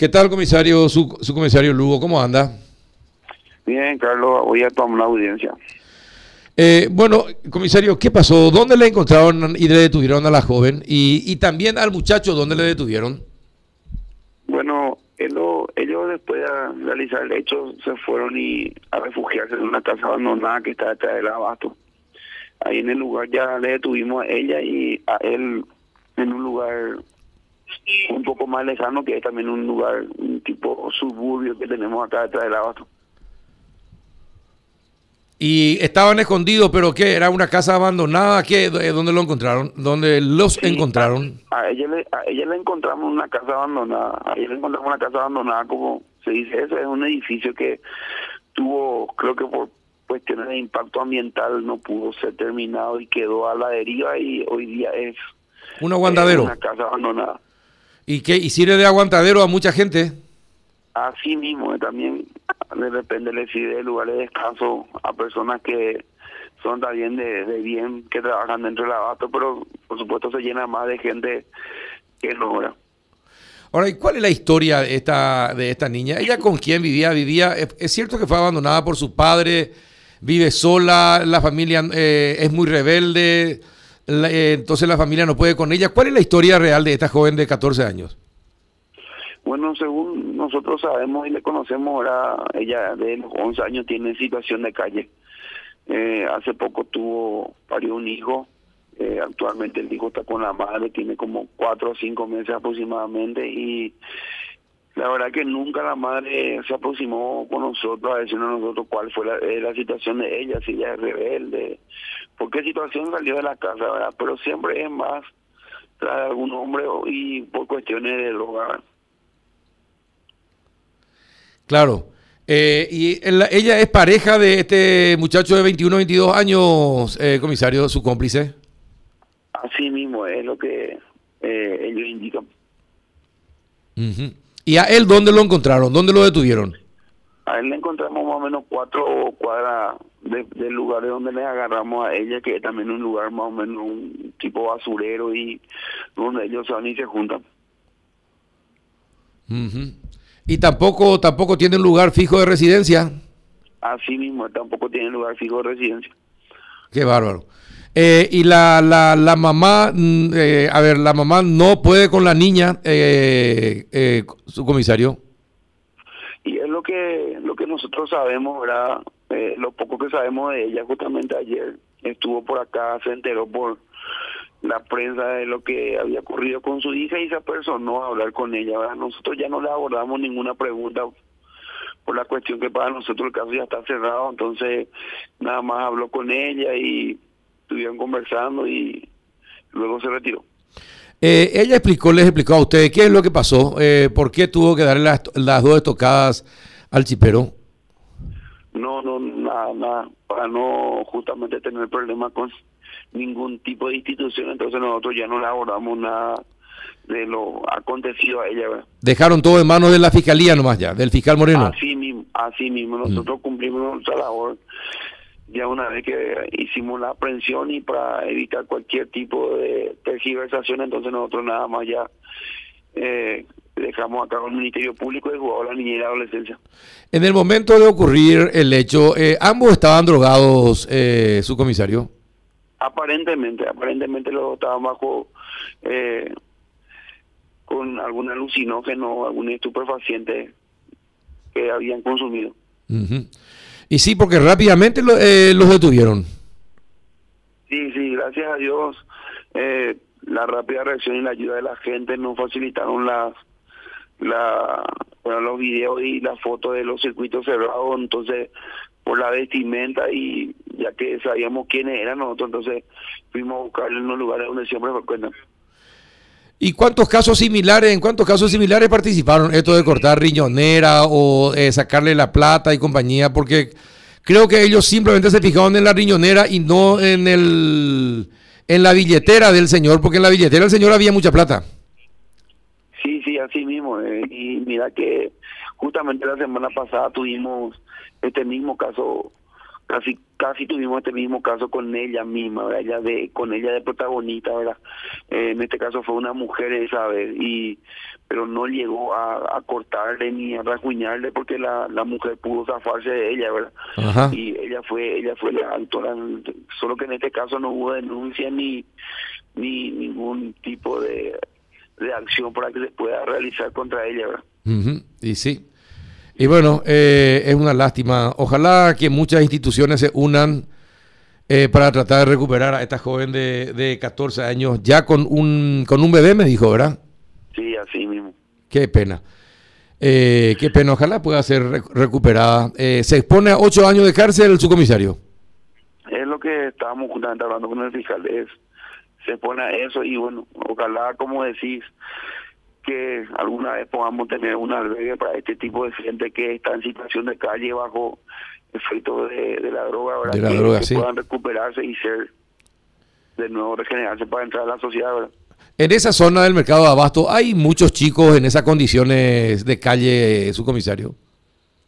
¿Qué tal, comisario, su, su comisario Lugo? ¿Cómo anda? Bien, Carlos, voy a tomar la audiencia. Eh, bueno, comisario, ¿qué pasó? ¿Dónde le encontraron y le detuvieron a la joven? Y, y también al muchacho, ¿dónde le detuvieron? Bueno, ellos, ellos después de realizar el hecho se fueron y a refugiarse en una casa abandonada que está detrás del abasto. Ahí en el lugar ya le detuvimos a ella y a él en un lugar un poco más lejano, que es también un lugar, un tipo suburbio que tenemos acá detrás del abasto. Y estaban escondidos, pero ¿qué? ¿Era una casa abandonada? ¿Qué? Eh, ¿Dónde lo encontraron? ¿Dónde los Sí, encontraron? A, a ella le, a ella le encontramos una casa abandonada. A ella le encontramos una casa abandonada, como se dice. Ese es un edificio que tuvo, creo que por cuestiones de impacto ambiental no pudo ser terminado y quedó a la deriva y hoy día es Un aguantadero. eh, una casa abandonada. ¿Y qué? ¿Y sirve de aguantadero a mucha gente? Así mismo, eh, también de repente le sirve lugares de descanso a personas que son también de, de bien, que trabajan dentro del abasto, pero por supuesto se llena más de gente que no. ¿verdad? Ahora, ¿y cuál es la historia de esta, de esta niña? ¿Ella con quién vivía? Vivía, es, es cierto que fue abandonada por su padre, vive sola, la familia eh, es muy rebelde, eh, entonces la familia no puede con ella. ¿Cuál es la historia real de esta joven de 14 años? Bueno, según nosotros sabemos y le conocemos, ahora ella de los 11 años tiene situación de calle. Eh, hace poco tuvo, parió un hijo, eh, actualmente el hijo está con la madre, tiene como cuatro o cinco meses aproximadamente y la verdad que nunca la madre se aproximó con nosotros a decirnos a nosotros cuál fue la, eh, la situación de ella, si ella es rebelde, por qué situación salió de la casa, ¿verdad? Pero siempre es más tras algún hombre y por cuestiones de droga. Claro. Eh, y el- ella es pareja de este muchacho de 21, 22 años, eh, comisario, su cómplice. Así mismo es lo que eh, ellos indican. Ujú. ¿Y a él dónde lo encontraron? ¿Dónde lo detuvieron? A él le encontramos más o menos cuatro cuadras de- del lugar de donde le agarramos a ella, que es también un lugar más o menos un tipo basurero y donde ellos van y se juntan. Ujú. Y tampoco, tampoco tiene un lugar fijo de residencia. Así mismo, tampoco tiene lugar fijo de residencia. Qué bárbaro. Eh, y la, la, la mamá, mm, eh, a ver, la mamá no puede con la niña, eh, eh, su comisario. Y es lo que lo que nosotros sabemos, ¿verdad? Eh, lo poco que sabemos de ella, justamente ayer estuvo por acá, se enteró por la prensa de lo que había ocurrido con su hija y se apersonó a hablar con ella, ¿verdad? Nosotros ya no le abordamos ninguna pregunta por la cuestión que para nosotros el caso ya está cerrado, entonces nada más habló con ella y estuvieron conversando y luego se retiró. Eh, ella explicó, les explicó a ustedes qué es lo que pasó, eh, por qué tuvo que darle las, las dos estocadas al chipero. No, no, nada, nada, para no justamente tener problemas con ningún tipo de institución, entonces nosotros ya no le abordamos nada de lo acontecido a ella. ¿verdad? Dejaron todo en manos de la fiscalía nomás ya, del fiscal Moreno. Así mismo, así mismo, nosotros cumplimos nuestra labor ya una vez que hicimos la aprehensión y para evitar cualquier tipo de tergiversación, entonces nosotros nada más ya eh, dejamos a cargo el Ministerio Público y jugado la niñera y adolescencia. En el momento de ocurrir el hecho, eh, ambos estaban drogados, eh, su comisario. Aparentemente, aparentemente los estaban bajo eh, con algún alucinógeno, algún estupefaciente que habían consumido. Ujú. Y sí, porque rápidamente lo- eh, los detuvieron. Sí, sí, gracias a Dios, eh, la rápida reacción y la ayuda de la gente nos facilitaron las la, bueno, los videos y las fotos de los circuitos cerrados, entonces por la vestimenta y ya que sabíamos quiénes eran nosotros, entonces fuimos a buscarlos en los lugares donde siempre frecuentan. ¿Y cuántos casos similares, en cuántos casos similares participaron esto de cortar riñonera o eh, sacarle la plata y compañía? Porque creo que ellos simplemente se fijaron en la riñonera y no en el en la billetera del señor, porque en la billetera del señor había mucha plata. Sí, sí, así mismo. eh, y mira que justamente la semana pasada tuvimos este mismo caso casi casi tuvimos este mismo caso con ella misma, ¿verdad? Ella de, con ella de protagonista, ¿verdad? Eh, en este caso fue una mujer esa vez, y, pero no llegó a, cortarle ni a rasguñarle porque la, la mujer pudo zafarse de ella, ¿verdad? Y ella fue ella fue la autora, solo que en este caso no hubo denuncia ni, ni ningún tipo de, de acción para que se pueda realizar contra ella, ¿verdad? Y sí, y bueno, eh, es una lástima. Ojalá que muchas instituciones se unan eh, para tratar de recuperar a esta joven de, de 14 años, ya con un, con un bebé, me dijo, ¿verdad? Sí, así mismo. Qué pena. Eh, qué pena, ojalá pueda ser recuperada. se expone a ocho años de cárcel su comisario. Es lo que estábamos justamente hablando con el fiscal, es, se expone a eso y bueno, ojalá, como decís, que alguna vez podamos tener un albergue para este tipo de gente que está en situación de calle bajo efecto de, de la droga, ¿verdad? De la droga, que puedan recuperarse y ser de nuevo regenerarse para entrar a la sociedad, ¿verdad? En esa zona del mercado de abasto, ¿hay muchos chicos en esas condiciones de calle, su comisario?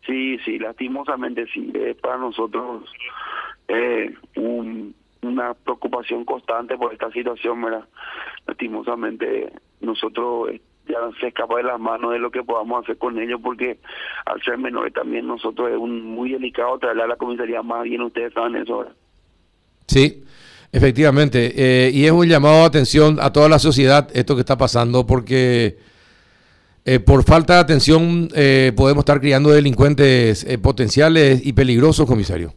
Sí, sí, lastimosamente sí. Es para nosotros eh, una preocupación constante por esta situación, ¿verdad? Lastimosamente nosotros ya se escapa de las manos de lo que podamos hacer con ellos porque al ser menores también nosotros es un, muy delicado traerle a la comisaría más bien ustedes saben eso ahora. Sí, efectivamente eh, y es un llamado de atención a toda la sociedad esto que está pasando porque eh, por falta de atención eh, podemos estar criando delincuentes potenciales y peligrosos comisario.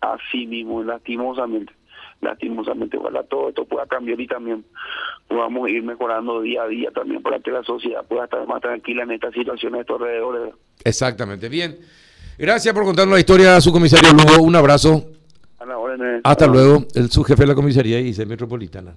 Así mismo, lastimosamente lastimosamente ojalá todo esto pueda cambiar y también podamos ir mejorando día a día también para que la sociedad pueda estar más tranquila en esta situación de estos alrededores. Exactamente, bien. Gracias por contarnos la historia, su comisario Lugo. Un abrazo. Hasta luego, el subjefe de la comisaría y Metropolitana.